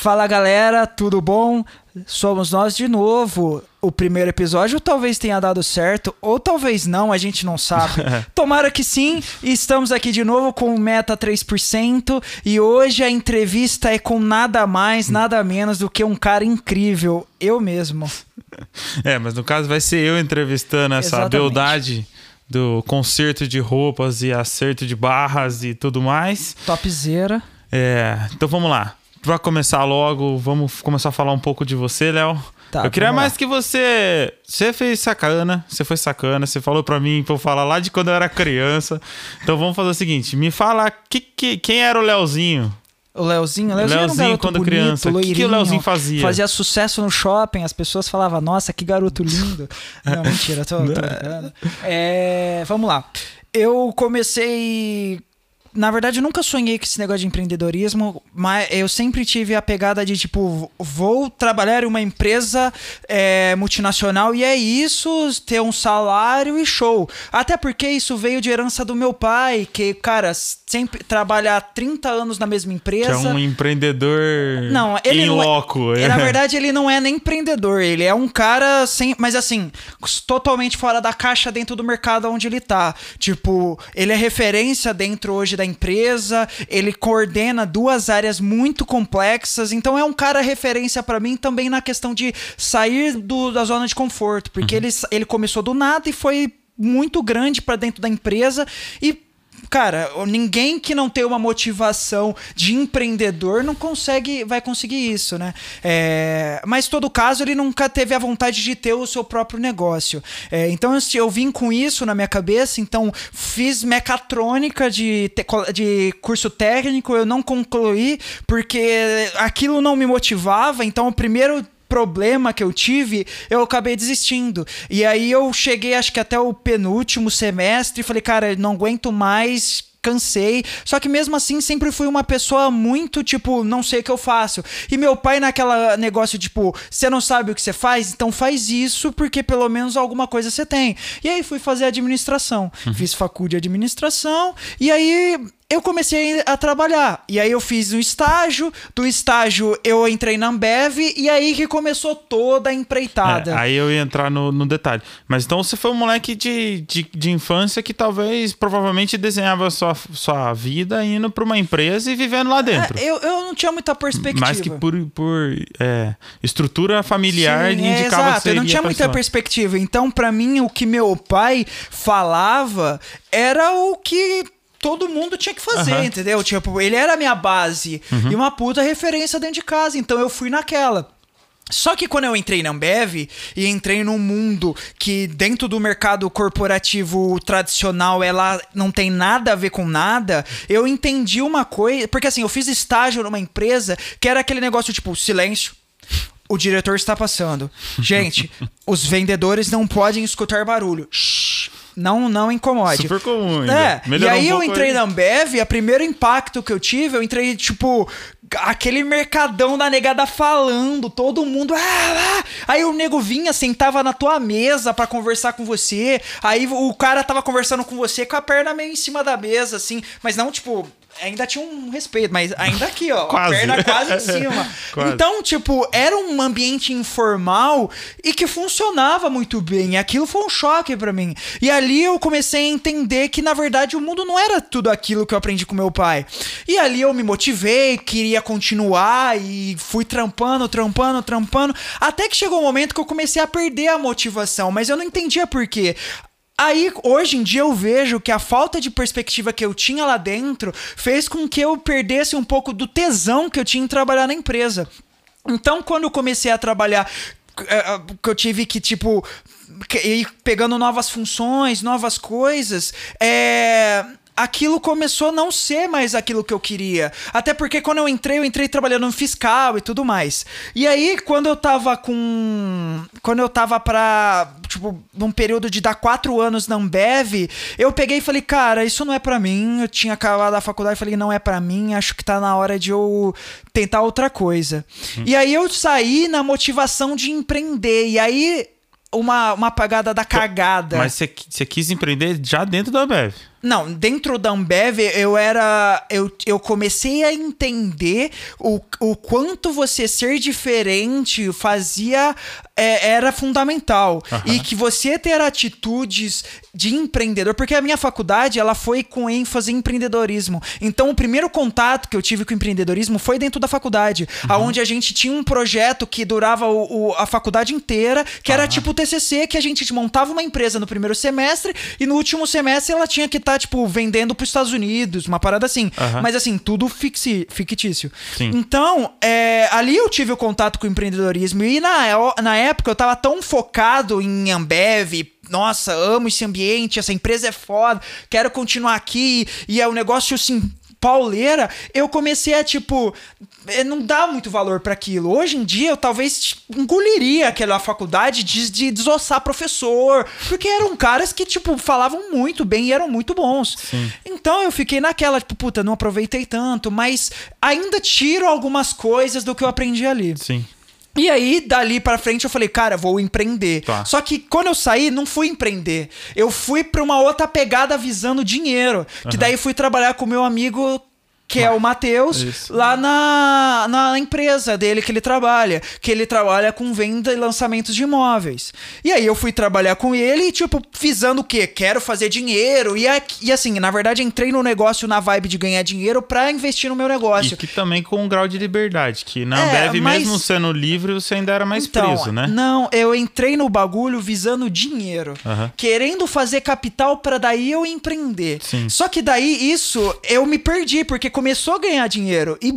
Fala galera, tudo bom? Somos nós de novo. O primeiro episódio talvez tenha dado certo, ou talvez não, a gente não sabe. Tomara que sim. Estamos aqui de novo com o Meta 3%. E hoje a entrevista é com nada mais, nada menos do que um cara incrível. Eu mesmo. É, mas no caso vai ser eu entrevistando essa Exatamente. beldade do conserto de roupas e acerto de barras e tudo mais. Topzera. É, então vamos lá. Pra começar logo, vamos começar a falar um pouco de você, Léo. Tá, eu queria mais que você. Você fez sacana, você foi sacana, você falou pra mim pra eu falar lá de quando eu era criança. Então vamos fazer o seguinte: me fala que, que- quem era o Leozinho? O Leozinho, o Leozinho, era um Leozinho, quando bonito, criança, o que o Leozinho fazia? Fazia sucesso no shopping, as pessoas falavam, nossa, que garoto lindo. Não, mentira, tô, tô brincando. É, vamos lá. Eu comecei... Na verdade, eu nunca sonhei com esse negócio de empreendedorismo, mas eu sempre tive a pegada de, tipo, vou trabalhar em uma empresa é, multinacional e é isso, ter um salário e show. Até porque isso veio de herança do meu pai, que, cara, sempre trabalhar 30 anos na mesma Que empresa... é um empreendedor Não, ele em é- loco. E, Na verdade, ele não é nem empreendedor, ele é um cara sem. Mas assim, totalmente fora da caixa dentro do mercado onde ele tá. Tipo, ele é referência dentro hoje da empresa, ele coordena duas áreas muito complexas, então é um cara referência pra mim também na questão de sair do- da zona de conforto, porque ele, ele começou do nada e foi muito grande pra dentro da empresa e Cara, ninguém que não tem uma motivação de empreendedor não consegue, vai conseguir isso, né? É, mas todo caso, ele nunca teve a vontade de ter o seu próprio negócio. É, então eu, eu vim com isso na minha cabeça, então fiz mecatrônica de, de curso técnico, eu não concluí porque aquilo não me motivava, então o primeiro problema que eu tive, eu acabei desistindo. E aí eu cheguei, acho que até o penúltimo semestre, e falei, cara, não aguento mais. Cansei, só que mesmo assim sempre fui uma pessoa muito tipo, não sei o que eu faço. E meu pai, naquela negócio, tipo, você não sabe o que você faz, então faz isso, porque pelo menos alguma coisa você tem. E aí fui fazer administração. Fiz faculdade de administração, e aí eu comecei a trabalhar. E aí eu fiz um estágio, do estágio eu entrei na Ambev, e aí que começou toda a empreitada. É, aí eu ia entrar no, no detalhe. Mas então você foi um moleque de, de, de infância que talvez, provavelmente, desenhava sua, sua vida indo pra uma empresa e vivendo lá dentro. É, eu, eu não tinha muita perspectiva. Mais que por, por é, estrutura familiar Sim, indicava é, que exato, você eu não tinha muita perspectiva. Então, pra mim, o que meu pai falava era o que todo mundo tinha que fazer, Aham. entendeu? Tipo, ele era a minha base Uhum. e uma puta referência dentro de casa. Então, eu fui naquela. Só que quando eu entrei na Ambev e entrei num mundo que dentro do mercado corporativo tradicional ela não tem nada a ver com nada, eu entendi uma coisa, porque assim, eu fiz estágio numa empresa que era aquele negócio tipo silêncio. O diretor está passando. Gente, os vendedores não podem escutar barulho. Shhh, não, não incomode. Super comum ainda. É, e Melhorou aí um eu entrei aí. na Ambev e o primeiro impacto que eu tive, eu entrei, tipo, aquele mercadão da negada falando, todo mundo. "Ah, ah". Aí o nego vinha, sentava na tua mesa pra conversar com você. Aí o cara tava conversando com você com a perna meio em cima da mesa, assim, mas não, tipo. Ainda tinha um respeito, mas ainda aqui, ó. Quase. Perna quase em cima. Quase. Então, tipo, era um ambiente informal e que funcionava muito bem. E aquilo foi um choque pra mim. E ali eu comecei a entender que, na verdade, o mundo não era tudo aquilo que eu aprendi com meu pai. E ali eu me motivei, queria continuar e fui trampando, trampando, trampando. Até que chegou um momento que eu comecei a perder a motivação, mas eu não entendia por quê. Aí, hoje em dia, eu vejo que a falta de perspectiva que eu tinha lá dentro fez com que eu perdesse um pouco do tesão que eu tinha em trabalhar na empresa. Então, quando eu comecei a trabalhar, eh, que eu tive que, tipo, ir pegando novas funções, novas coisas, é. Aquilo começou a não ser mais aquilo que eu queria. Até porque quando eu entrei, eu entrei trabalhando no fiscal e tudo mais. E aí, quando eu tava com. Quando eu tava pra. Tipo, num período de dar quatro anos na Ambev, eu peguei e falei, cara, isso não é pra mim. Eu tinha acabado a faculdade e falei, não é pra mim, acho que tá na hora de eu tentar outra coisa. E aí eu saí na motivação de empreender. E aí, uma, uma apagada da cagada. Mas você, você quis empreender já dentro da Ambev. Não, dentro da Ambev eu era. Eu, eu comecei a entender o, o quanto você ser diferente fazia. É, era fundamental. Aham. E que você ter atitudes de empreendedor, porque a minha faculdade ela foi com ênfase em empreendedorismo. Então o primeiro contato que eu tive com o empreendedorismo foi dentro da faculdade, aonde a gente tinha um projeto que durava o, o- a faculdade inteira, que era tipo o TCC, que a gente montava uma empresa no primeiro semestre e no último semestre ela tinha que estar tipo vendendo para os Estados Unidos, uma parada assim. Mas assim tudo fixi, fictício. Sim. Então é, ali eu tive o contato com o empreendedorismo e na, na época eu tava tão focado em Ambev, nossa, amo esse ambiente, essa empresa é foda, quero continuar aqui, e é um negócio assim. Pauleira, eu comecei a tipo, eh, não dá muito valor pra aquilo. Hoje em dia eu talvez tipo, engoliria aquela faculdade de, de desossar professor, porque eram caras que tipo falavam muito bem e eram muito bons. Então eu fiquei naquela, tipo, puta, não aproveitei tanto, mas ainda tiro algumas coisas do que eu aprendi ali. Sim. E aí, dali pra frente, eu falei, cara, vou empreender. Tá. Só que quando eu saí, não fui empreender. Eu fui pra uma outra pegada visando dinheiro. Que daí fui trabalhar com meu amigo. Que é o Matheus, lá na, na empresa dele que ele trabalha. Que ele trabalha com venda e lançamentos de imóveis. E aí eu fui trabalhar com ele e, tipo, visando o quê? Quero fazer dinheiro. E, e assim, na verdade, entrei no negócio na vibe de ganhar dinheiro pra investir no meu negócio. E que também com um grau de liberdade, que na É, Ambev, mas- mesmo sendo livre, você ainda era mais Então, preso, né? Não, eu entrei no bagulho visando dinheiro, Aham. querendo fazer capital pra daí eu empreender. Sim. Só que daí isso eu me perdi porque começou a ganhar dinheiro e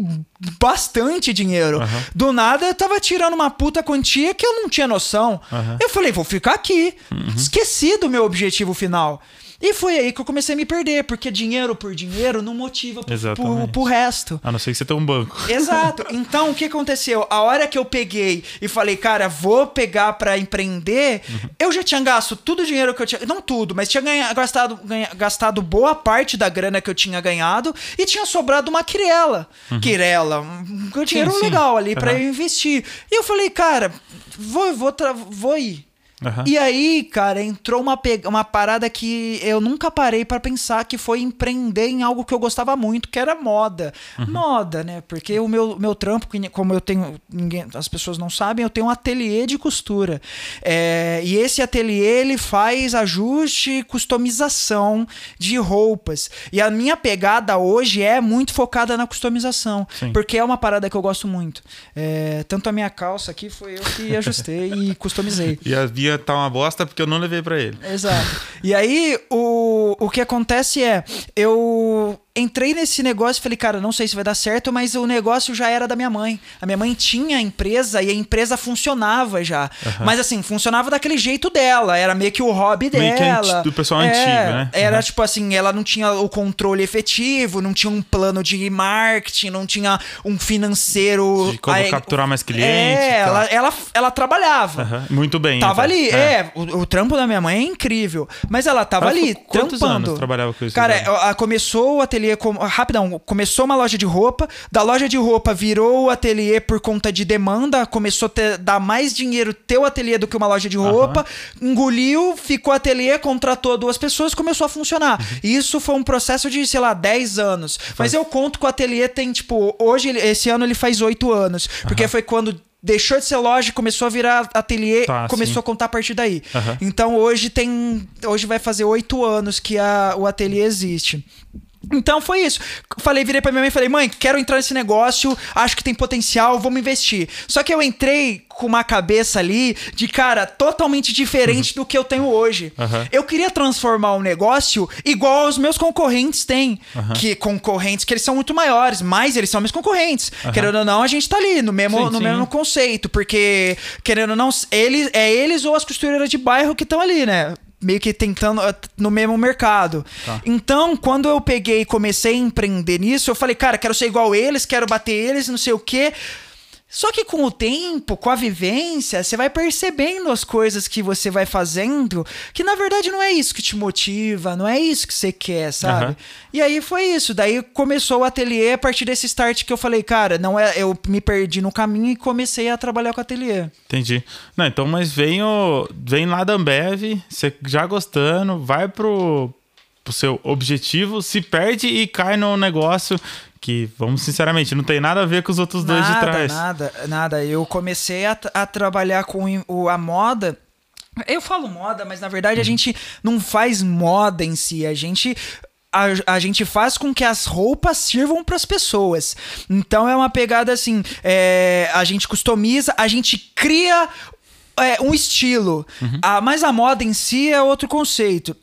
bastante dinheiro. Aham. Do nada eu tava tirando uma puta quantia que eu não tinha noção. Aham. Eu falei, vou ficar aqui. Uhum. Esqueci do meu objetivo final. E foi aí que eu comecei a me perder, porque dinheiro por dinheiro não motiva pro, pro, resto. A não ser que você tenha um banco. Exato. Então, o que aconteceu? A hora que eu peguei e falei, cara, vou pegar pra empreender, eu já tinha gasto tudo o dinheiro que eu tinha. Não tudo, mas tinha ganha- gastado, ganha- gastado boa parte da grana que eu tinha ganhado e tinha sobrado uma quirela. Quirela, um dinheiro sim. legal ali pra Aham. eu investir. E eu falei, cara, vou, vou, vou ir. Aham. E aí, cara, entrou uma, uma parada que eu nunca parei pra pensar, que foi empreender em algo que eu gostava muito, que era moda. Moda, né? Porque o meu, meu trampo, como eu tenho. Ninguém, as pessoas não sabem, eu tenho um ateliê de costura. É, e esse ateliê ele faz ajuste e customização de roupas. E a minha pegada hoje é muito focada na customização. Sim. Porque é uma parada que eu gosto muito. É, tanto a minha calça aqui foi eu que ajustei e customizei. E a tá uma bosta porque eu não levei pra ele. Exato. E aí, o, o que acontece é, eu entrei nesse negócio e falei, cara, não sei se vai dar certo, mas o negócio já era da minha mãe. A minha mãe tinha a empresa e a empresa funcionava já. Mas assim, funcionava daquele jeito dela, era meio que o hobby Meio dela. do pessoal É, antigo, né? Era Uhum. tipo assim, ela não tinha o controle efetivo, não tinha um plano de marketing, não tinha um financeiro... De como Aí- capturar mais clientes É, tal. ela, ela, ela trabalhava. Aham. Muito bem. Tava até. ali, é. o, o trampo da minha mãe é incrível. Mas ela tava Ela ali, quantos trampando. anos trabalhava com isso, Cara, então? a- começou o ateliê, com, rapidão, começou uma loja de roupa, da loja de roupa virou o ateliê por conta de demanda, começou a ter, dar mais dinheiro ter o ateliê do que uma loja de roupa, engoliu, ficou ateliê, contratou duas pessoas, começou a funcionar. Uhum. Isso foi um processo de, sei lá, 10 anos. Mas eu conto que o ateliê tem, tipo, hoje, esse ano ele faz 8 anos, porque foi quando deixou de ser loja começou a virar ateliê, Tá, começou sim. a contar a partir daí. Aham. Então hoje tem. Hoje vai fazer oito anos que a, o ateliê existe. Então foi isso. Falei, virei pra minha mãe e falei, mãe, quero entrar nesse negócio, acho que tem potencial, vamos investir. Só que eu entrei com uma cabeça ali de cara totalmente diferente do que eu tenho hoje. Aham. Eu queria transformar um negócio igual aos meus concorrentes têm. Que concorrentes que eles são muito maiores, mas eles são meus concorrentes. Querendo ou não, a gente tá ali no mesmo, Sim, no sim. mesmo conceito, porque querendo ou não, eles, é eles ou as costureiras de bairro que estão ali, né? Meio que tentando eh, no mesmo mercado. Tá. Então, quando eu peguei e comecei a empreender nisso, eu falei, cara, quero ser igual eles, quero bater eles, não sei o quê. Só que com o tempo, com a vivência, você vai percebendo as coisas que você vai fazendo, que na verdade não é isso que te motiva, não é isso que você quer, sabe? Aham. E aí foi isso. Daí começou o ateliê a partir desse start que eu falei, cara, não é, eu me perdi no caminho e comecei a trabalhar com o ateliê. Entendi. Não, então, mas vem, o, vem lá da Ambev, você já gostando, vai pro, pro seu objetivo, se perde e cai no negócio que, vamos sinceramente, não tem nada a ver com os outros dois de trás. Nada, nada. Eu comecei a, a trabalhar com o, a moda. Eu falo moda, mas na verdade a gente não faz moda em si. A gente a, a gente faz com que as roupas sirvam para as pessoas. Então é uma pegada assim: é, a gente customiza, a gente cria é, um estilo. Uhum. A, mas a moda em si é outro conceito.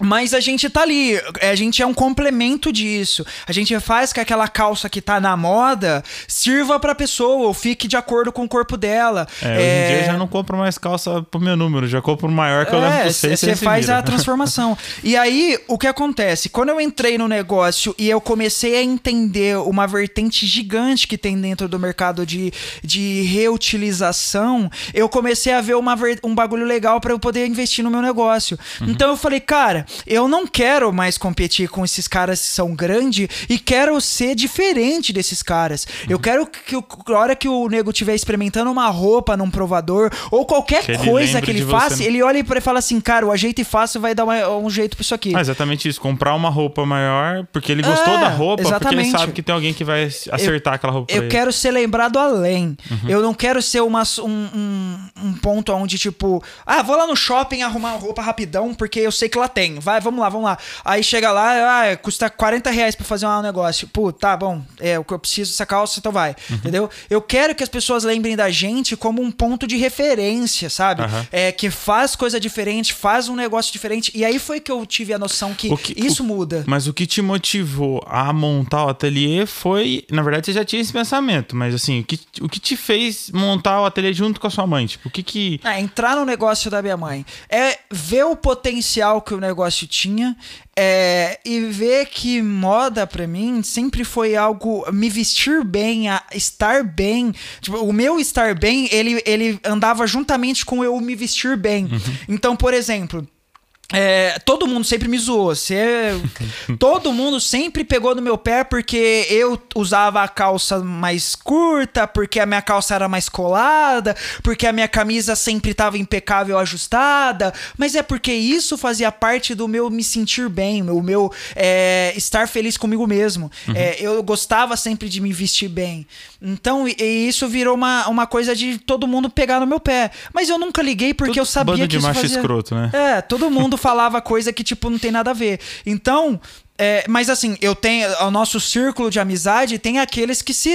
Mas a gente tá ali, a gente é um complemento disso. A gente faz que aquela calça que tá na moda sirva pra pessoa ou fique de acordo com o corpo dela. É, hoje em dia eu já não compro mais calça pro meu número, já compro maior que eu é, levo pra você. Você faz a transformação. e aí, o que acontece? Quando eu entrei no negócio e eu comecei a entender uma vertente gigante que tem dentro do mercado de, de reutilização, eu comecei a ver uma, um bagulho legal para eu poder investir no meu negócio. Uhum. Então eu falei, cara eu não quero mais competir com esses caras que são grandes e quero ser diferente desses caras. Uhum. Eu quero que a hora que o nego estiver experimentando uma roupa num provador ou qualquer que coisa que ele faça, ele olha e fala assim, cara, o ajeito e fácil vai dar uma, um jeito pra isso aqui. Ah, exatamente isso. Comprar uma roupa maior porque ele gostou é, da roupa, exatamente. porque ele sabe que tem alguém que vai acertar eu, aquela roupa. Eu quero ser lembrado além. Uhum. Eu não quero ser uma, um, um, um ponto onde, tipo, ah, vou lá no shopping arrumar uma roupa rapidão porque eu sei que lá tem vai, vamos lá, vamos lá. Aí chega lá, ah, custa 40 reais pra fazer um negócio. Pô, tá bom, é o que eu preciso dessa calça, então vai. Uhum. Entendeu? Eu quero que as pessoas lembrem da gente como um ponto de referência, sabe? Uhum. É, que faz coisa diferente, faz um negócio diferente. E aí foi que eu tive a noção que, que isso o, muda. Mas o que te motivou a montar o ateliê foi. Na verdade, você já tinha esse pensamento, mas assim, o que, o que te fez montar o ateliê junto com a sua mãe? Tipo, o que que. É, entrar no negócio da minha mãe. É ver o potencial que o negócio tinha é, e ver que moda para mim sempre foi algo me vestir bem, a estar bem. Tipo, o meu estar bem, ele, ele andava juntamente com eu me vestir bem. Uhum. Então, por exemplo, é, todo mundo sempre me zoou. Você, todo mundo sempre pegou no meu pé porque eu usava a calça mais curta, porque a minha calça era mais colada, porque a minha camisa sempre estava impecável, ajustada. Mas é porque isso fazia parte do meu me sentir bem, o meu é, estar feliz comigo mesmo. Uhum. É, eu gostava sempre de me vestir bem. Então, e, isso virou uma, uma coisa de todo mundo pegar no meu pé. Mas eu nunca liguei porque eu sabia bando que de isso macho fazia... escroto, né? É, todo mundo falava coisa que, tipo, não tem nada a ver. Então, é, mas assim, eu tenho. O nosso círculo de amizade tem aqueles que se,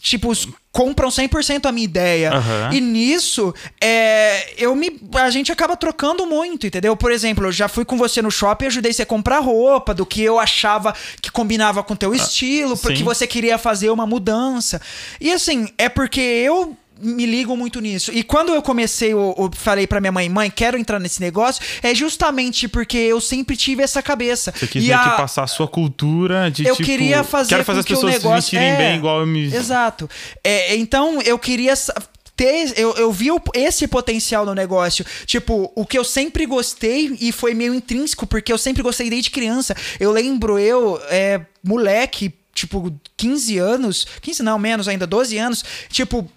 tipo, compram 100% a minha ideia. Uhum. E nisso, é, eu me, a gente acaba trocando muito, entendeu? Por exemplo, eu já fui com você no shopping e ajudei você a comprar roupa, do que eu achava que combinava com teu ah, estilo, porque você queria fazer uma mudança. E assim, é porque eu me ligo muito nisso. E quando eu comecei, eu, eu falei pra minha mãe, mãe, quero entrar nesse negócio, é justamente porque eu sempre tive essa cabeça. Você quis a... que passar a sua cultura de Eu tipo, queria fazer quero fazer as pessoas negócio... se vestirem é... bem igual eu me... Exato. É, então, eu queria ter, eu, eu vi esse potencial no negócio. Tipo, o que eu sempre gostei e foi meio intrínseco, porque eu sempre gostei desde criança. Eu lembro, eu, é, moleque, tipo, 15 anos, 15 não, menos ainda, 12 anos, tipo,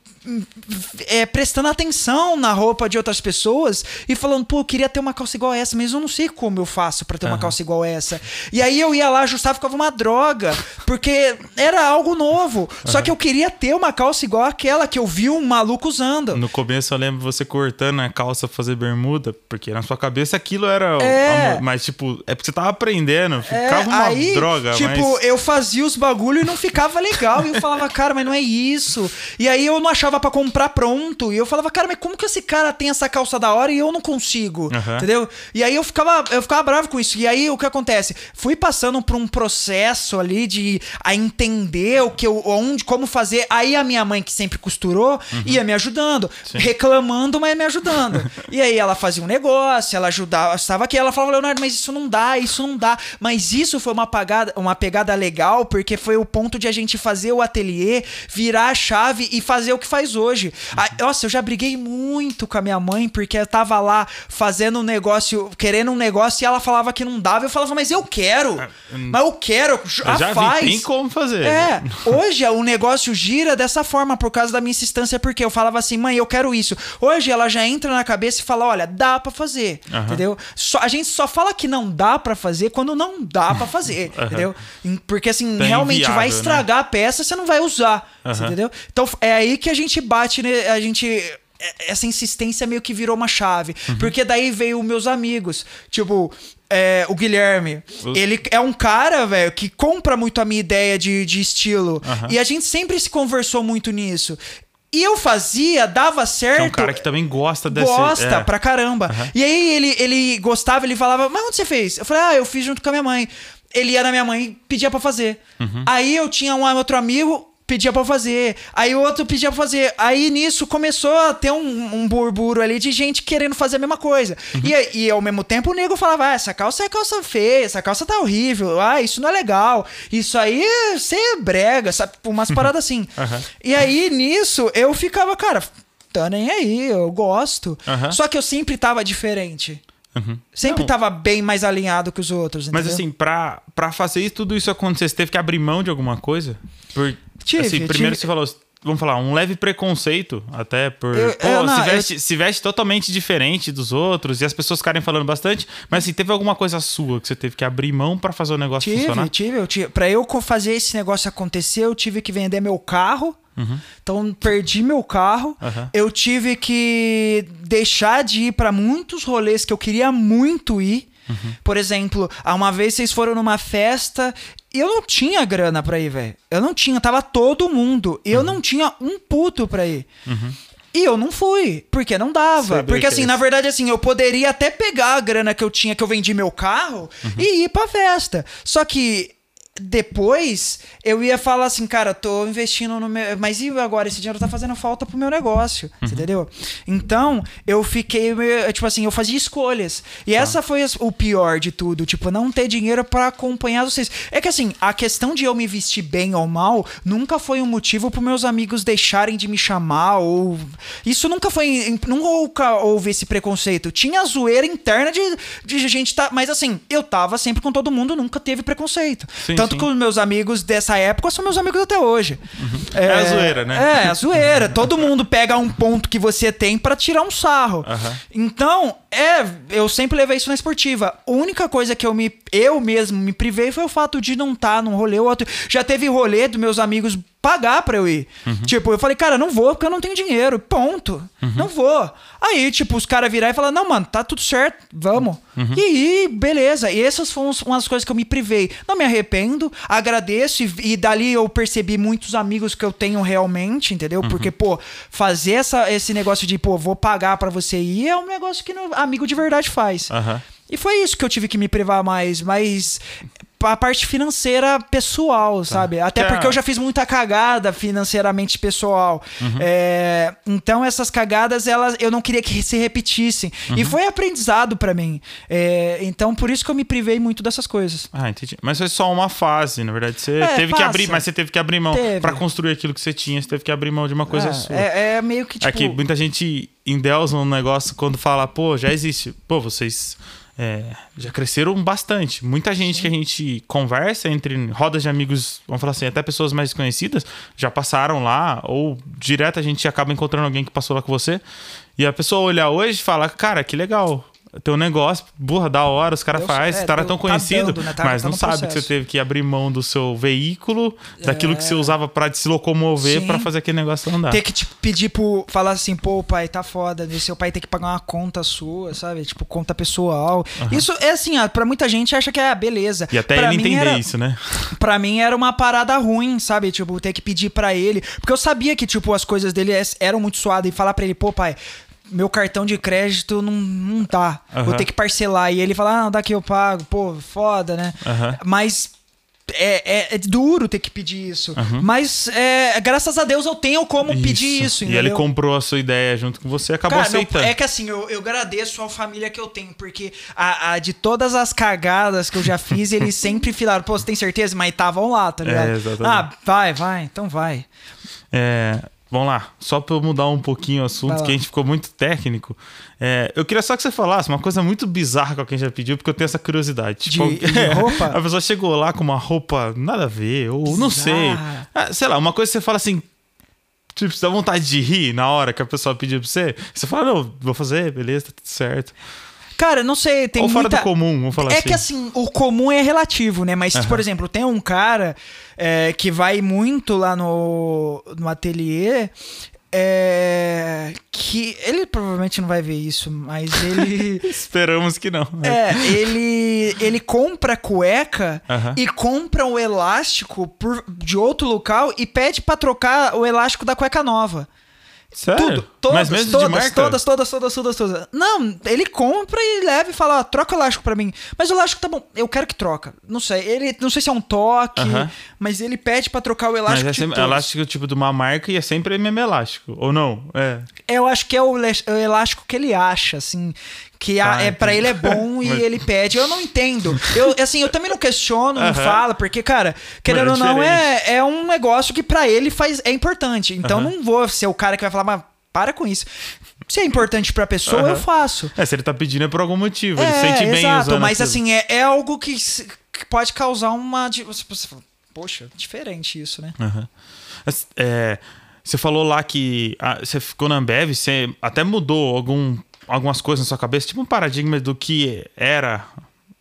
é, prestando atenção na roupa de outras pessoas e falando, pô, eu queria ter uma calça igual a essa, mas eu não sei como eu faço para ter uhum. uma calça igual a essa. E aí eu ia lá ajustar, ficava uma droga, porque era algo novo. Uhum. Só que eu queria ter uma calça igual aquela que eu vi um maluco usando. No começo eu lembro você cortando a calça pra fazer bermuda, porque na sua cabeça aquilo era. É. Mas, tipo, é porque você tava aprendendo, ficava é, uma aí, droga. Tipo, mas... eu fazia os bagulho e não ficava legal. e eu falava, cara, mas não é isso. E aí eu não achava para comprar pronto. E eu falava, cara, mas como que esse cara tem essa calça da hora e eu não consigo? Uhum. Entendeu? E aí eu ficava, eu ficava bravo com isso. E aí o que acontece? Fui passando por um processo ali de a entender o que eu, onde, como fazer. Aí a minha mãe, que sempre costurou, uhum. ia me ajudando. Sim. Reclamando, mas me ajudando. e aí ela fazia um negócio, ela ajudava, estava aqui, ela falava, Leonardo, mas isso não dá, isso não dá. Mas isso foi uma, pagada, uma pegada legal, porque foi o ponto de a gente fazer o ateliê, virar a chave e fazer o que faz faz hoje. Ah, nossa, eu já briguei muito com a minha mãe porque eu tava lá fazendo um negócio, querendo um negócio e ela falava que não dava. Eu falava, mas eu quero. Mas eu quero. Eu ah, já faz. vi, tem como fazer. É, hoje o negócio gira dessa forma por causa da minha insistência, porque eu falava assim, mãe, eu quero isso. Hoje ela já entra na cabeça e fala, olha, dá pra fazer, Aham. entendeu? Só, a gente só fala que não dá pra fazer quando não dá pra fazer, entendeu? Em- Porque assim, Tá realmente inviável, vai né? estragar a peça, você não vai usar, Aham. entendeu? Então é aí que a gente bate, né? a gente é- essa insistência meio que virou uma chave. Uhum. Porque daí veio meus amigos. Tipo, é, o Guilherme. Os- Ele é um cara, velho, que compra muito a minha ideia de, de estilo. Aham. E a gente sempre se conversou muito nisso. E eu fazia, dava certo. Que é um cara que também gosta desse. Gosta é. pra caramba. E aí ele, ele gostava, ele falava, mas onde você fez? Eu falei, ah, eu fiz junto com a minha mãe. Ele ia na minha mãe e pedia pra fazer. Uhum. Aí eu tinha um outro amigo, pedia pra fazer. Aí o outro pedia pra fazer. Aí nisso começou a ter um, um burburo ali de gente querendo fazer a mesma coisa. Uhum. E, e ao mesmo tempo o nego falava, ah, essa calça é calça feia, essa calça tá horrível, ah, isso não é legal. Isso aí é ser brega, sabe? Umas paradas assim. Aham. E aí nisso eu ficava, cara, tá nem aí, eu gosto. Aham. Só que eu sempre tava diferente. Uhum. Sempre Não, tava bem mais alinhado que os outros. Mas entendeu? assim, pra, pra fazer isso, tudo isso acontecer, você teve que abrir mão de alguma coisa? Por, Tive, assim, primeiro tive. você falou, vamos falar, um leve preconceito, até por. Eu- pô, eu não, se, eu- veste, se veste totalmente diferente dos outros e as pessoas ficarem falando bastante. Mas assim, teve alguma coisa sua que você teve que abrir mão pra fazer o negócio Tive, funcionar? tive, eu tive. Pra eu fazer esse negócio acontecer, eu tive que vender meu carro. Então, perdi meu carro. Uhum. Eu tive que deixar de ir pra muitos rolês que eu queria muito ir. Uhum. Por exemplo, uma vez vocês foram numa festa eu não tinha grana pra ir, velho. Eu não tinha, tava todo mundo. E eu Uhum. não tinha um puto pra ir. E eu não fui, porque não dava. Sei Porque que assim, é na verdade, assim, eu poderia até pegar a grana que eu tinha, que eu vendi meu carro, Uhum. e ir pra festa. Só que depois eu ia falar assim, cara, tô investindo no meu. Mas e agora? Esse dinheiro tá fazendo falta pro meu negócio. Uhum. Entendeu? Então, eu fiquei. meio- Tipo assim, eu fazia escolhas. E Tá. essa foi o pior de tudo. Tipo, não ter dinheiro pra acompanhar vocês. É que assim, a questão de eu me vestir bem ou mal nunca foi um motivo pro meus amigos deixarem de me chamar. Ou. Isso nunca foi. Nunca houve esse preconceito. Tinha zoeira interna de, de gente tá. Mas assim, eu tava sempre com todo mundo, nunca teve preconceito. Sim, Tanto sim. que os meus amigos dessa época são meus amigos até hoje. É a zoeira, né? É, a zoeira. Todo mundo pega um ponto que você tem pra tirar um sarro. Aham. Então, é, eu sempre levei isso na esportiva. A única coisa que eu me eu mesmo me privei foi o fato de não estar num rolê ou outro. Já teve rolê dos meus amigos pagar pra eu ir. Uhum. Tipo, eu falei, cara, não vou porque eu não tenho dinheiro. Ponto. Uhum. Não vou. Aí, tipo, os caras virar e falar, não, mano, tá tudo certo, vamos. Uhum. E aí, beleza. E essas foram umas coisas que eu me privei. Não me arrependo, agradeço e, e dali eu percebi muitos amigos que eu tenho realmente, entendeu? Uhum. Porque, pô, fazer essa, esse negócio de, pô, vou pagar pra você ir é um negócio que não- amigo de verdade faz. Aham. E foi isso que eu tive que me privar mais, mas a parte financeira pessoal, sabe? Até Que é- porque eu já fiz muita cagada financeiramente pessoal. É, então essas cagadas, elas, eu não queria que se repetissem. E foi aprendizado pra mim. É, então por isso que eu me privei muito dessas coisas. Ah, entendi. Mas foi só uma fase, na verdade. Você É, teve que abrir, mas você teve que abrir mão. Pra construir aquilo que você tinha, você teve que abrir mão de uma coisa É, sua. é, é meio que tipo. Aqui, muita gente endeusa um negócio quando fala, pô, já existe. Pô, vocês é, já cresceram bastante. Muita gente que a gente conversa entre rodas de amigos, vamos falar assim, até pessoas mais conhecidas, já passaram lá, ou direto a gente acaba encontrando alguém que passou lá com você. E a pessoa olhar hoje e fala, cara, que legal. Teu negócio, burra, da hora, os caras fazem, é, os caras deu- tão tá conhecido, dando, né? Tá- mas tá não sabe que você processo. teve que abrir mão do seu veículo, daquilo que você usava pra se locomover, pra fazer aquele negócio andar. Ter que tipo, pedir pro. Falar assim, pô, pai, tá foda. E seu pai tem que pagar uma conta sua, sabe? Tipo, conta pessoal. Isso é assim, ó, pra muita gente acha que é beleza. E até Pra ele entender era- isso, né? Pra mim era uma parada ruim, sabe? Tipo, ter que pedir pra ele. Porque eu sabia que, tipo, as coisas dele es- eram muito suadas. E falar pra ele, pô, pai, meu cartão de crédito não, não tá. Vou ter que parcelar. E ele fala, ah, não, daqui eu pago. Pô, foda, né? Mas. É, é- é duro ter que pedir isso. Mas é, graças a Deus eu tenho como pedir isso. E ele entendeu? comprou a sua ideia junto com você e acabou Cara, aceitando. é que assim, eu, eu agradeço a família que eu tenho, porque a, a de todas as cagadas que eu já fiz, eles sempre filaram, pô, você tem certeza? Mas estavam lá, tá ligado? É, exatamente. ah, vai, vai, então vai. É, vamos lá, só pra eu mudar um pouquinho o assunto, que a gente ficou muito técnico. É, eu queria só que você falasse uma coisa muito bizarra que alguém já pediu, porque eu tenho essa curiosidade. De, tipo, de roupa? a pessoa chegou lá com uma roupa nada a ver, ou Bizarra. não sei. Ah, sei lá, uma coisa que você fala assim. Tipo, você dá vontade de rir na hora que a pessoa pediu pra você. Você fala, não, vou fazer, beleza, tá tudo certo. Cara, não sei, tem Ou fora muita... do comum, vamos falar é assim. É que assim, o comum é relativo, né? Mas, por exemplo, tem um cara é, que vai muito lá no, no ateliê é, que ele provavelmente não vai ver isso, mas ele. Esperamos que não. É, ele, ele compra cueca e compra o elástico por, de outro local e pede para trocar o elástico da cueca nova. Sério? Tudo, todas, Mas mesmo todas, de marca? todas, todas, todas, todas, todas. Não, ele compra e leva e fala, troca o elástico pra mim. Mas o elástico tá bom, eu quero que troca. Não sei, ele não sei se é um toque, uh -huh. mas ele pede pra trocar o elástico. Mas é sempre, elástico tipo de uma marca e é sempre mesmo elástico, ou não? É. Eu acho que é o elástico que ele acha, assim que a, ah, é para ele é bom e Mas... ele pede. Eu não entendo. Eu assim, eu também não questiono, não falo, porque cara, querendo ou não é, é um negócio que para ele faz é importante. Então não vou ser o cara que vai falar, mas para com isso. Se é importante pra pessoa, eu faço. É, se ele tá pedindo é por algum motivo, ele é, sente bem exato, mas aquilo. assim, é, é algo que, que, pode causar uma poxa, diferente isso, né? Uhum. É, você falou lá que ah, você ficou na Ambev, você até mudou algum algumas coisas na sua cabeça, tipo um paradigma do que era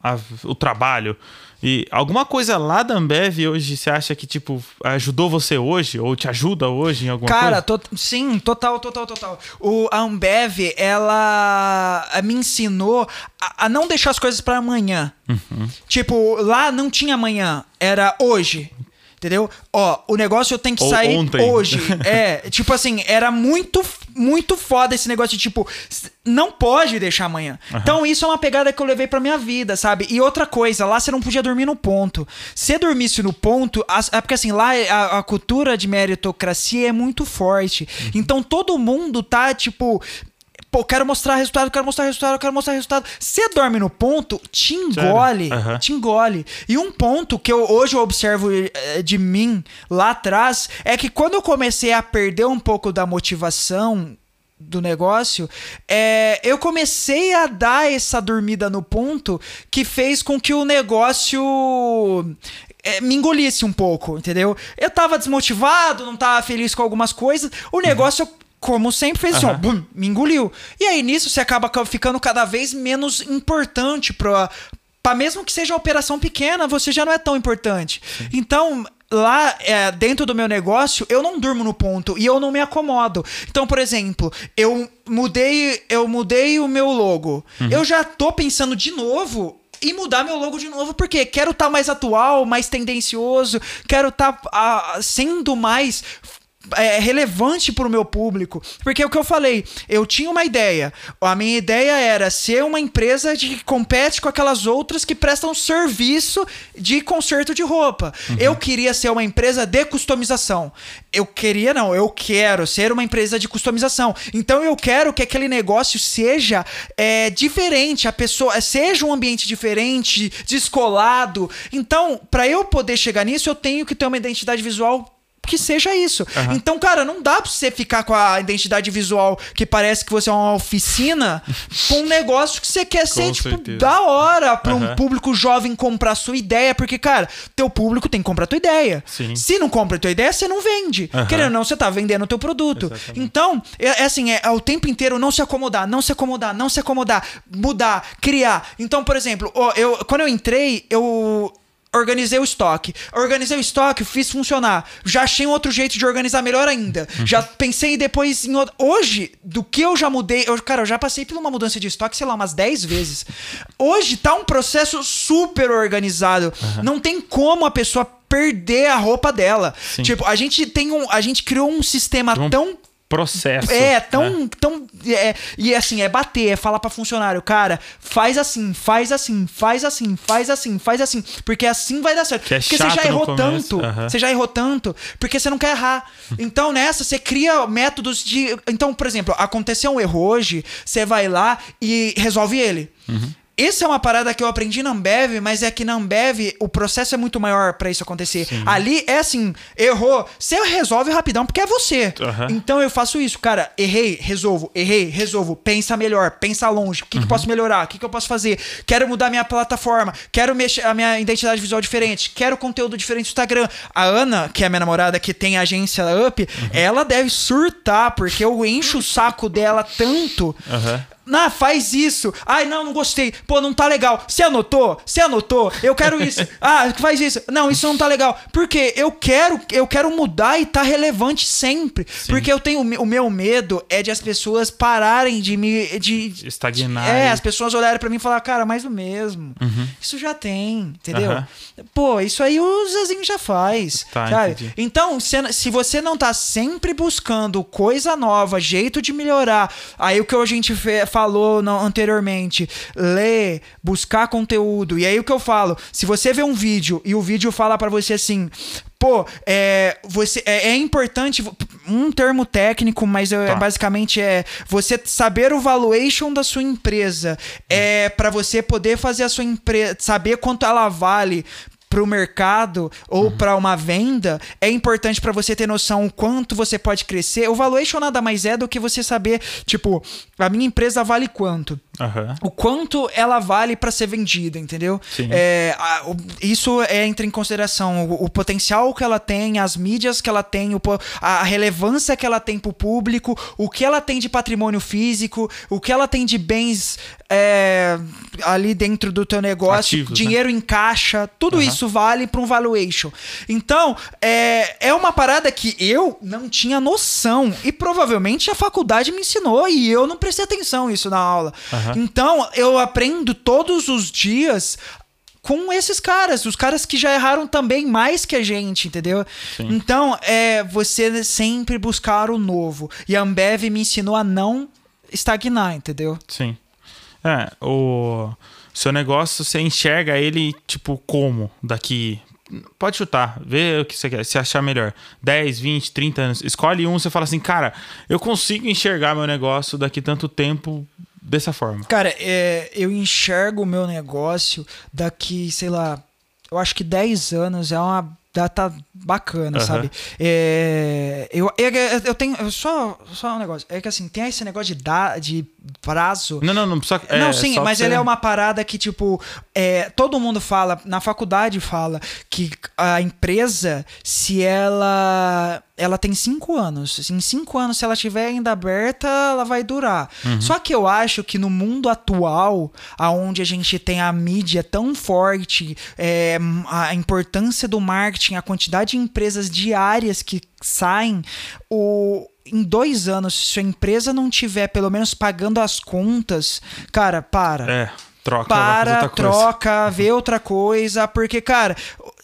a, o trabalho. E alguma coisa lá da Ambev hoje você acha que, tipo, ajudou você hoje? Ou te ajuda hoje em alguma Cara, coisa? Cara, sim, total, total, total. O, a Ambev, ela me ensinou a, a não deixar as coisas para amanhã. Uhum. Tipo, lá não tinha amanhã, era hoje. Entendeu? Ó, o negócio tem que Ou sair ontem. hoje. É, tipo assim, era muito, muito foda esse negócio de tipo, não pode deixar amanhã. Uhum. Então isso é uma pegada que eu levei pra minha vida, sabe? E outra coisa, lá você não podia dormir no ponto. Se dormisse no ponto, é porque assim, lá a, a cultura de meritocracia é muito forte. Uhum. Então todo mundo tá, tipo, pô, quero mostrar resultado, quero mostrar resultado, quero mostrar resultado. Você dorme no ponto, te engole, uhum. te engole. E um ponto que eu hoje eu observo eh, de mim lá atrás é que quando eu comecei a perder um pouco da motivação do negócio, é, eu comecei a dar essa dormida no ponto que fez com que o negócio é, me engolisse um pouco, entendeu? Eu tava desmotivado, não tava feliz com algumas coisas, o negócio uhum como sempre fez assim, ó, bum, me engoliu. E aí nisso você acaba ficando cada vez menos importante para mesmo que seja uma operação pequena, você já não é tão importante. Sim. Então, lá é, dentro do meu negócio, eu não durmo no ponto e eu não me acomodo. Então, por exemplo, eu mudei, eu mudei o meu logo. Uhum. Eu já tô pensando de novo e mudar meu logo de novo, porque quero estar tá mais atual, mais tendencioso, quero estar tá, uh, sendo mais é, relevante para o meu público. Porque é o que eu falei, eu tinha uma ideia. A minha ideia era ser uma empresa de, que compete com aquelas outras que prestam serviço de conserto de roupa. Uhum. Eu queria ser uma empresa de customização. Eu queria, não, eu quero ser uma empresa de customização. Então eu quero que aquele negócio seja é, diferente, a pessoa seja um ambiente diferente, descolado. Então, para eu poder chegar nisso, eu tenho que ter uma identidade visual que seja isso. Uhum. Então, cara, não dá pra você ficar com a identidade visual que parece que você é uma oficina com um negócio que você quer ser, tipo, certeza. da hora pra uhum. um público jovem comprar sua ideia, porque, cara, teu público tem que comprar tua ideia. Sim. Se não compra tua ideia, você não vende. Uhum. Querendo ou não, você tá vendendo o teu produto. Exatamente. Então, é, é assim, é, é, o tempo inteiro não se acomodar, não se acomodar, não se acomodar, mudar, criar. Então, por exemplo, eu, quando eu entrei, eu organizei o estoque. Organizei o estoque, fiz funcionar. Já achei um outro jeito de organizar melhor ainda. Uhum. Já pensei depois em outro... Hoje, do que eu já mudei, eu, cara, eu já passei por uma mudança de estoque, sei lá, umas 10 vezes. Hoje tá um processo super organizado. Uhum. Não tem como a pessoa perder a roupa dela. Sim. Tipo, a gente tem um, a gente criou um sistema um tão processo. É, tão. Né? tão é, e assim, é bater, é falar para funcionário, cara, faz assim, faz assim, faz assim, faz assim, faz assim. Porque assim vai dar certo. Que é porque você já errou tanto. Uhum. Você já errou tanto, porque você não quer errar. Então, nessa, você cria métodos de. Então, por exemplo, aconteceu um erro hoje, você vai lá e resolve ele. Uhum essa é uma parada que eu aprendi na Ambev, mas é que na Ambev o processo é muito maior pra isso acontecer. Ali é assim, errou, você resolve rapidão porque é você. Aham. Então eu faço isso, cara, errei, resolvo, errei, resolvo, pensa melhor, pensa longe, o que, que eu posso melhorar, o que, que eu posso fazer, quero mudar minha plataforma, quero mexer a minha identidade visual diferente, quero conteúdo diferente no Instagram. A Ana, que é minha namorada, que tem agência Up, ela deve surtar, porque eu encho o saco dela tanto. Aham. Ah, faz isso. Ai, não, não gostei. Pô, não tá legal. Você anotou? Você anotou? Eu quero isso. Ah, faz isso. Não, isso não tá legal. Porque eu quero, eu quero mudar e tá relevante sempre. Porque eu tenho o meu medo é de as pessoas pararem de me de Estagnar. é, e- as pessoas olharem pra mim e falar, cara, mais do mesmo. Isso já tem, entendeu? Aham. Pô, isso aí o Zezinho já faz. Tá, sabe? entendi. Então, se, se você não tá sempre buscando coisa nova, jeito de melhorar, aí o que a gente fe- falou no- anteriormente, ler, buscar conteúdo, e aí o que eu falo, se você vê um vídeo e o vídeo fala pra você assim, pô, é, você, é, é importante, um termo técnico, mas é, Tá. basicamente é você saber o valuation da sua empresa, é para você poder fazer a sua empresa, saber quanto ela vale para o mercado ou para uma venda, é importante para você ter noção o quanto você pode crescer. O valuation nada mais é do que você saber, tipo, a minha empresa vale quanto? Aham. o quanto ela vale para ser vendida, entendeu? É, a- o- isso é, entra em consideração o, o potencial que ela tem, as mídias que ela tem, o a relevância que ela tem para o público, o que ela tem de patrimônio físico, o que ela tem de bens é, ali dentro do teu negócio, Ativos, né? dinheiro em caixa, tudo isso vale para um valuation. Então, é, é uma parada que eu não tinha noção e provavelmente a faculdade me ensinou e eu não prestei atenção isso na aula. Aham. Então, eu aprendo todos os dias com esses caras, os caras que já erraram também mais que a gente, entendeu? Sim. Então, é você sempre buscar o novo. E a Ambev me ensinou a não estagnar, entendeu? Sim. É, o seu negócio, você enxerga ele, tipo, como daqui. Pode chutar, vê o que você quer, se achar melhor. 10, 20, 30 anos. Escolhe um, você fala assim, cara, eu consigo enxergar meu negócio daqui tanto tempo dessa forma. Cara, é, eu enxergo o meu negócio daqui, sei lá, eu acho que 10 anos é uma data bacana, Aham. sabe? É, eu, eu, eu tenho. Só, só um negócio. É que assim, tem esse negócio de, da, de prazo. Não, não, não precisa. é, não, sim, mas ele você- é uma parada que, tipo, é, todo mundo fala, na faculdade fala, que a empresa, se ela. Ela tem cinco anos. Em cinco anos, se ela estiver ainda aberta, ela vai durar. Uhum. Só que eu acho que no mundo atual, aonde a gente tem a mídia tão forte, é, a importância do marketing, a quantidade de empresas diárias que saem, o, em dois anos, se a empresa não tiver pelo menos pagando as contas, cara, para. É, troca. Para, outra coisa. troca, vê outra coisa, porque, cara,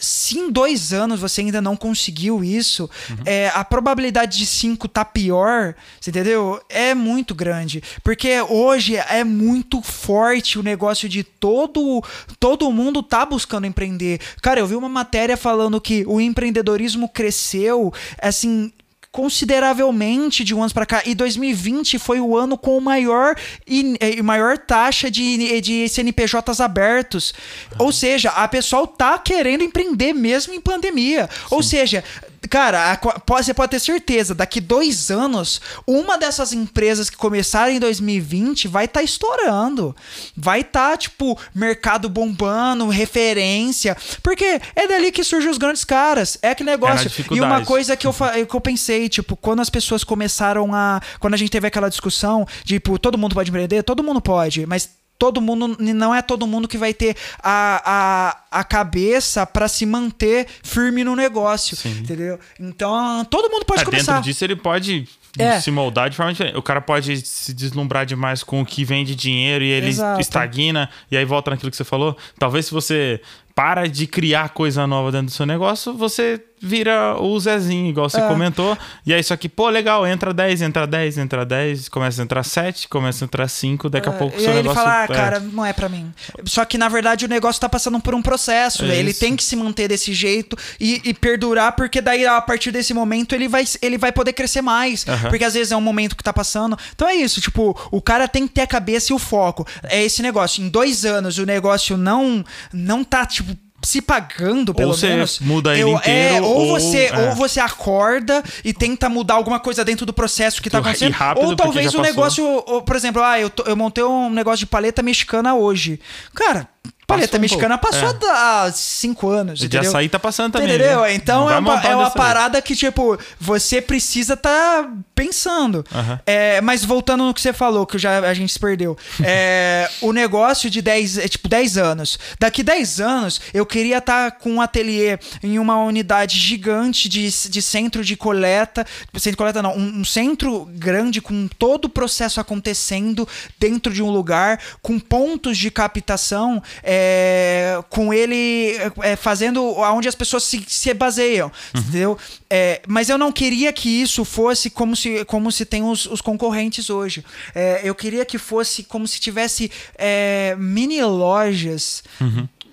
se em dois anos você ainda não conseguiu isso, Uhum. é, a probabilidade de cinco tá pior, você entendeu? É muito grande. Porque hoje é muito forte o negócio de todo, todo mundo tá buscando empreender. Cara, eu vi uma matéria falando que o empreendedorismo cresceu, assim, consideravelmente de um ano para cá. E 2020 foi o ano com o maior e e maior taxa de, de CNPJs abertos. Ou seja, a pessoa tá querendo empreender mesmo em pandemia. Ou seja, cara, a pode- você pode ter certeza, daqui dois anos, uma dessas empresas que começaram em 2020 vai estar estourando. Vai estar, tipo, mercado bombando, referência. Porque é dali que surgem os grandes caras. É aquele negócio. e dificuldade. uma coisa que eu, que eu pensei, tipo, quando as pessoas começaram a. Quando a gente teve aquela discussão de, tipo, todo mundo pode empreender? Todo mundo pode, mas todo mundo. Não é todo mundo que vai ter a, a, a cabeça pra se manter firme no negócio. Sim. Entendeu? Então, todo mundo pode É, começar. dentro disso ele pode É. se moldar de forma diferente. O cara pode se deslumbrar demais com o que vem de dinheiro e ele Exato. estagna e aí volta naquilo que você falou. Talvez se você para de criar coisa nova dentro do seu negócio, você vira o Zezinho, igual você É. comentou. E aí, só que, pô, legal, entra 10, entra 10, entra 10, começa a entrar 7, começa a entrar 5, daqui a pouco o É, E seu aí ele negócio. fala, ah, é. cara, não é pra mim. Só que, na verdade, o negócio tá passando por um processo. É ele tem que se manter desse jeito e, e perdurar, porque daí, a partir desse momento, ele vai, ele vai poder crescer mais. Aham. Porque às vezes é um momento que tá passando. Então é isso, tipo, o cara tem que ter a cabeça e o foco. É esse negócio. Em dois anos, o negócio não, não tá, tipo. Se pagando, pelo você menos. muda ele eu- inteiro, é, ou, ou- você, é. ou você acorda e tenta mudar alguma coisa dentro do processo que tá acontecendo. rápido, ou talvez o negócio negócio, ou, por exemplo, ah, eu, tô- eu montei um negócio de paleta mexicana hoje. Cara, paleta um mexicana pouco, passou é. há cinco anos, De entendeu? açaí tá passando também. Entendeu? né? Então é uma, é uma parada que, tipo, você precisa tá pensando. É, mas voltando no que você falou, que já a gente se perdeu. É, o negócio de 10, é, tipo, 10 anos. Daqui 10 anos, eu queria estar com um ateliê em uma unidade gigante de, de centro de coleta. Centro de coleta não, um, um centro grande com todo o processo acontecendo dentro de um lugar, com pontos de captação, é, com ele é, fazendo aonde as pessoas se, se baseiam, entendeu? É, mas eu não queria que isso fosse como se, como se tem os, os concorrentes hoje. É, eu queria que fosse como se tivesse é, mini lojas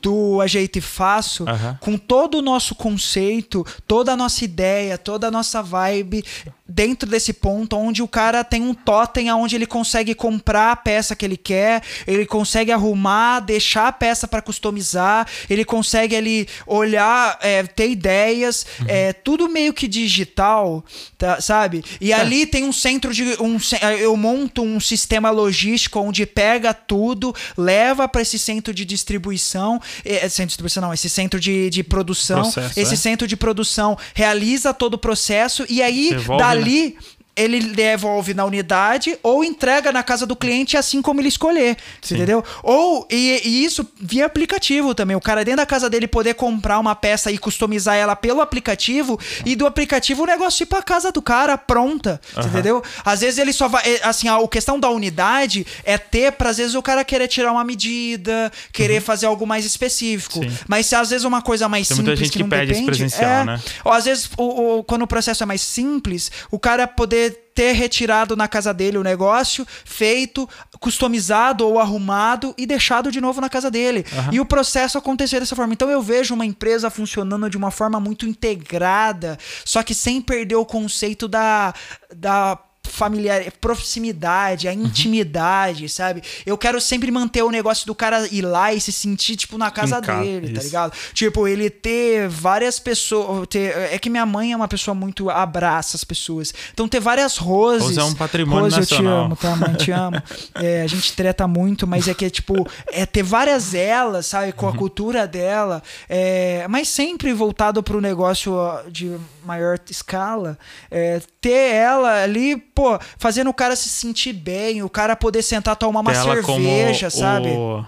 do Ajeito e Faço, Aham. com todo o nosso conceito, toda a nossa ideia, toda a nossa vibe dentro desse ponto onde o cara tem um totem onde ele consegue comprar a peça que ele quer, ele consegue arrumar, deixar a peça para customizar, ele consegue ali olhar, é, ter ideias, é, tudo meio que digital, tá, sabe? E ali tem um centro de um ce- eu monto um sistema logístico onde pega tudo, leva para esse centro de distribuição, é, centro de distribuição não, esse centro de, de produção, Processo, esse é. centro de produção realiza todo o processo e aí Devolve, dali ali ele devolve na unidade ou entrega na casa do cliente assim como ele escolher, Sim. entendeu? Ou e, e isso via aplicativo também, o cara dentro da casa dele poder comprar uma peça e customizar ela pelo aplicativo e do aplicativo o negócio ir pra casa do cara pronta, Aham. entendeu? Às vezes ele só vai, é, assim, a questão da unidade é ter pra às vezes o cara querer tirar uma medida, querer fazer algo mais específico. Sim. Mas se às vezes uma coisa mais Tem muita simples gente que não pede depende, presencial, é, né? ou às vezes, o, o- quando o processo é mais simples, o cara poder ter retirado na casa dele o negócio, feito, customizado ou arrumado e deixado de novo na casa dele. E o processo acontecer dessa forma. Então eu vejo uma empresa funcionando de uma forma muito integrada, só que sem perder o conceito da. da familiar, proximidade, a intimidade, sabe? Eu quero sempre manter o negócio do cara ir lá e se sentir, tipo, na casa casa, dele, tá isso. ligado? Tipo, ele ter várias pessoas. Ter, é que minha mãe é uma pessoa muito. abraça as pessoas. Então, ter várias roses. Rose é um patrimônio Rose, nacional. eu te amo, tá, mãe? Te amo. É, a gente treta muito, mas é que é tipo. É ter várias elas, sabe? Com a Uhum. cultura dela. É, mas sempre voltado pro negócio de maior escala. É, ter ela ali, pô, fazendo o cara se sentir bem, o cara poder sentar tomar uma Ela como cerveja, sabe? o-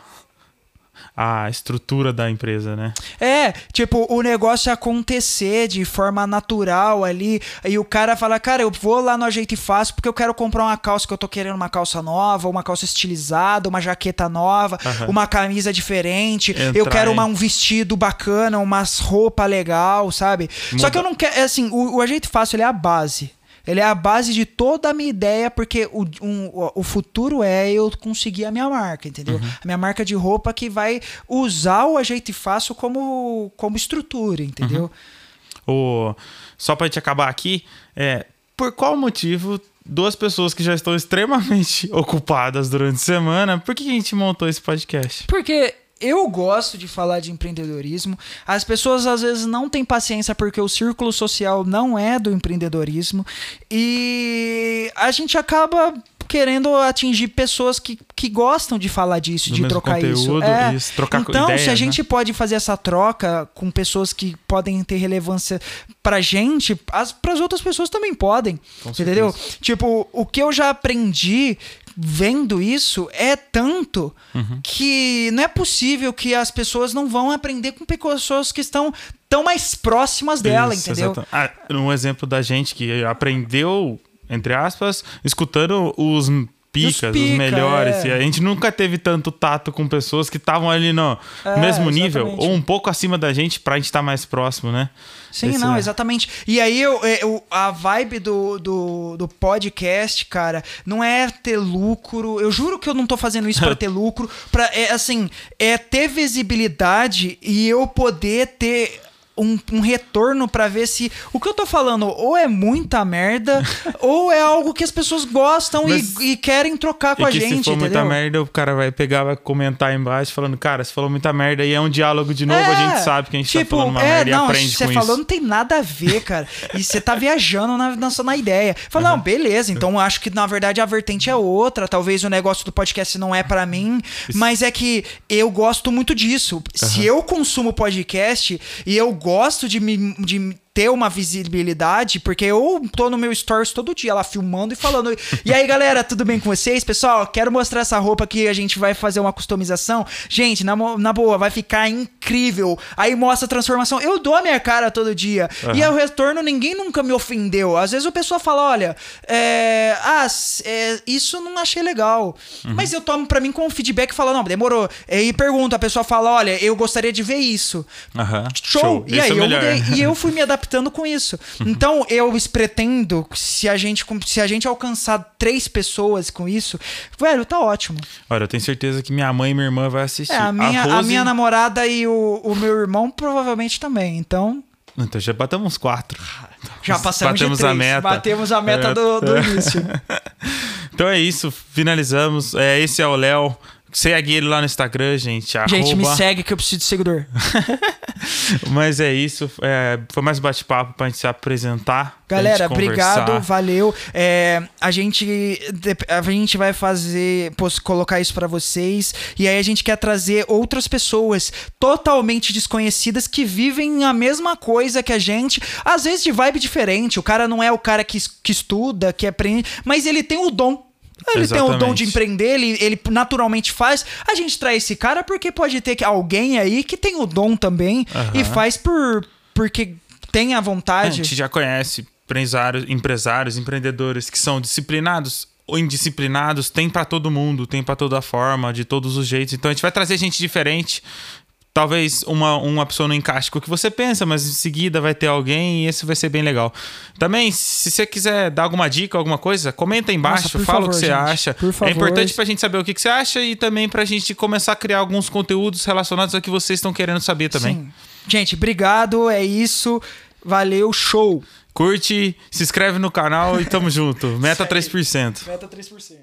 a estrutura da empresa, né? É, tipo, o negócio acontecer de forma natural ali, e o cara fala, cara, eu vou lá no Ajeito e Faço porque eu quero comprar uma calça que eu tô querendo uma calça nova, uma calça estilizada, uma jaqueta nova, Aham. uma camisa diferente, eu Entrar quero em- uma- um vestido bacana, umas roupas legal, sabe? Só Muda. que eu não quero, é assim, o, o Ajeito e Fácil, ele é a base. Ele é a base de toda a minha ideia, porque o, um- o- futuro é eu conseguir a minha marca, entendeu? Uhum. A minha marca de roupa que vai usar o ajeito e faço como, como estrutura, entendeu? O... Só pra gente acabar aqui, é, por qual motivo duas pessoas que já estão extremamente ocupadas durante a semana, por que que a gente montou esse podcast? Porque eu gosto de falar de empreendedorismo. As pessoas às vezes não têm paciência porque o círculo social não é do empreendedorismo. E a gente acaba querendo atingir pessoas que, que gostam de falar disso, Do de trocar isso. conteúdo, É. isso, trocar então, ideia, se a né? gente pode fazer essa troca com pessoas que podem ter relevância pra gente, as pras outras pessoas também podem. Com entendeu? certeza. Tipo, o que eu já aprendi vendo isso é tanto Uhum. que não é possível que as pessoas não vão aprender com pessoas que estão tão mais próximas dela, Isso, entendeu? Ah, um exemplo da gente que aprendeu, entre aspas, escutando os picas, pica, os melhores. é. E a gente nunca teve tanto tato com pessoas que estavam ali no É, mesmo nível exatamente. ou um pouco acima da gente pra gente estar mais próximo, né? Sim, Esse não, é- exatamente. E aí, eu, eu- a vibe do, do, do podcast, cara, não é ter lucro. Eu juro que eu não tô fazendo isso pra ter lucro. Pra, é, assim, é ter visibilidade e eu poder ter. Um, um retorno pra ver se o que eu tô falando ou é muita merda ou é algo que as pessoas gostam e- Mas- e, querem trocar com e a gente, se for muita entendeu? merda, o cara vai pegar, vai comentar embaixo falando, cara, você falou muita merda e é um diálogo de novo, a gente sabe que a gente tipo, tá falando uma é, merda não, e aprende você com falou isso. não tem nada a ver, cara. E você tá viajando na, na, na ideia. Fala, não, beleza, então acho que na verdade a vertente é outra. Talvez o negócio do podcast não é pra mim, mas é que eu gosto muito disso. Se eu consumo podcast e eu gosto de me. De ter uma visibilidade, porque eu tô no meu stories todo dia lá filmando e falando. E aí, galera, tudo bem com vocês? Pessoal, quero mostrar essa roupa que a gente vai fazer uma customização. Gente, na, na boa, vai ficar incrível. Aí mostra a transformação. Eu dou a minha cara todo dia. E ao retorno, ninguém nunca me ofendeu. Às vezes o pessoal fala: olha, é, ah, é, isso não achei legal. Mas eu tomo pra mim com feedback e falo: não, demorou. E pergunto, a pessoa fala: olha, eu gostaria de ver isso. Aham. Show! E Esse aí é eu mudei. E eu fui me adaptando com isso. Então eu pretendo, se a gente se a gente alcançar três pessoas com isso, velho, tá ótimo. Olha, eu tenho certeza que minha mãe e minha irmã vai assistir. É, a minha, a Rose- minha namorada e o, o meu irmão provavelmente também. Então, Então já batemos quatro. já passamos Batemos de três. a meta. Batemos a meta É. do, do início. Então é isso, finalizamos. É, esse é o Léo. Segue ele lá no Instagram, gente. Gente, me arroba- segue que eu preciso de seguidor. Mas é isso. é, foi mais um bate-papo pra gente se apresentar. Galera, obrigado, valeu. É, a gente a gente vai fazer, posso colocar isso pra vocês e aí a gente quer trazer outras pessoas totalmente desconhecidas que vivem a mesma coisa que a gente, às vezes de vibe diferente. O cara não é o cara que, que estuda, que aprende, mas ele tem o dom. Ele tem o dom Exatamente. de empreender, ele, ele naturalmente faz. A gente traz esse cara porque pode ter que- alguém aí que tem o dom também e Aham. faz por porque tem a A vontade. gente já conhece empresários, empresários, empreendedores que são disciplinados ou indisciplinados, tem pra todo mundo, tem pra toda forma, de todos os jeitos. Então a gente vai trazer gente diferente. Talvez uma, uma pessoa não encaixe com o que você pensa, mas em seguida vai ter alguém e esse vai ser bem legal. Também, se você quiser dar alguma dica, alguma coisa, comenta aí embaixo, Nossa, fala o favor, que você gente. acha. Por É importante pra gente saber o que, que você acha e também pra gente começar a criar alguns conteúdos relacionados ao que vocês estão querendo saber também. Sim. Gente, obrigado. É isso. Valeu, show. Curte, se inscreve no canal e tamo junto. Meta 3%. Meta 3%.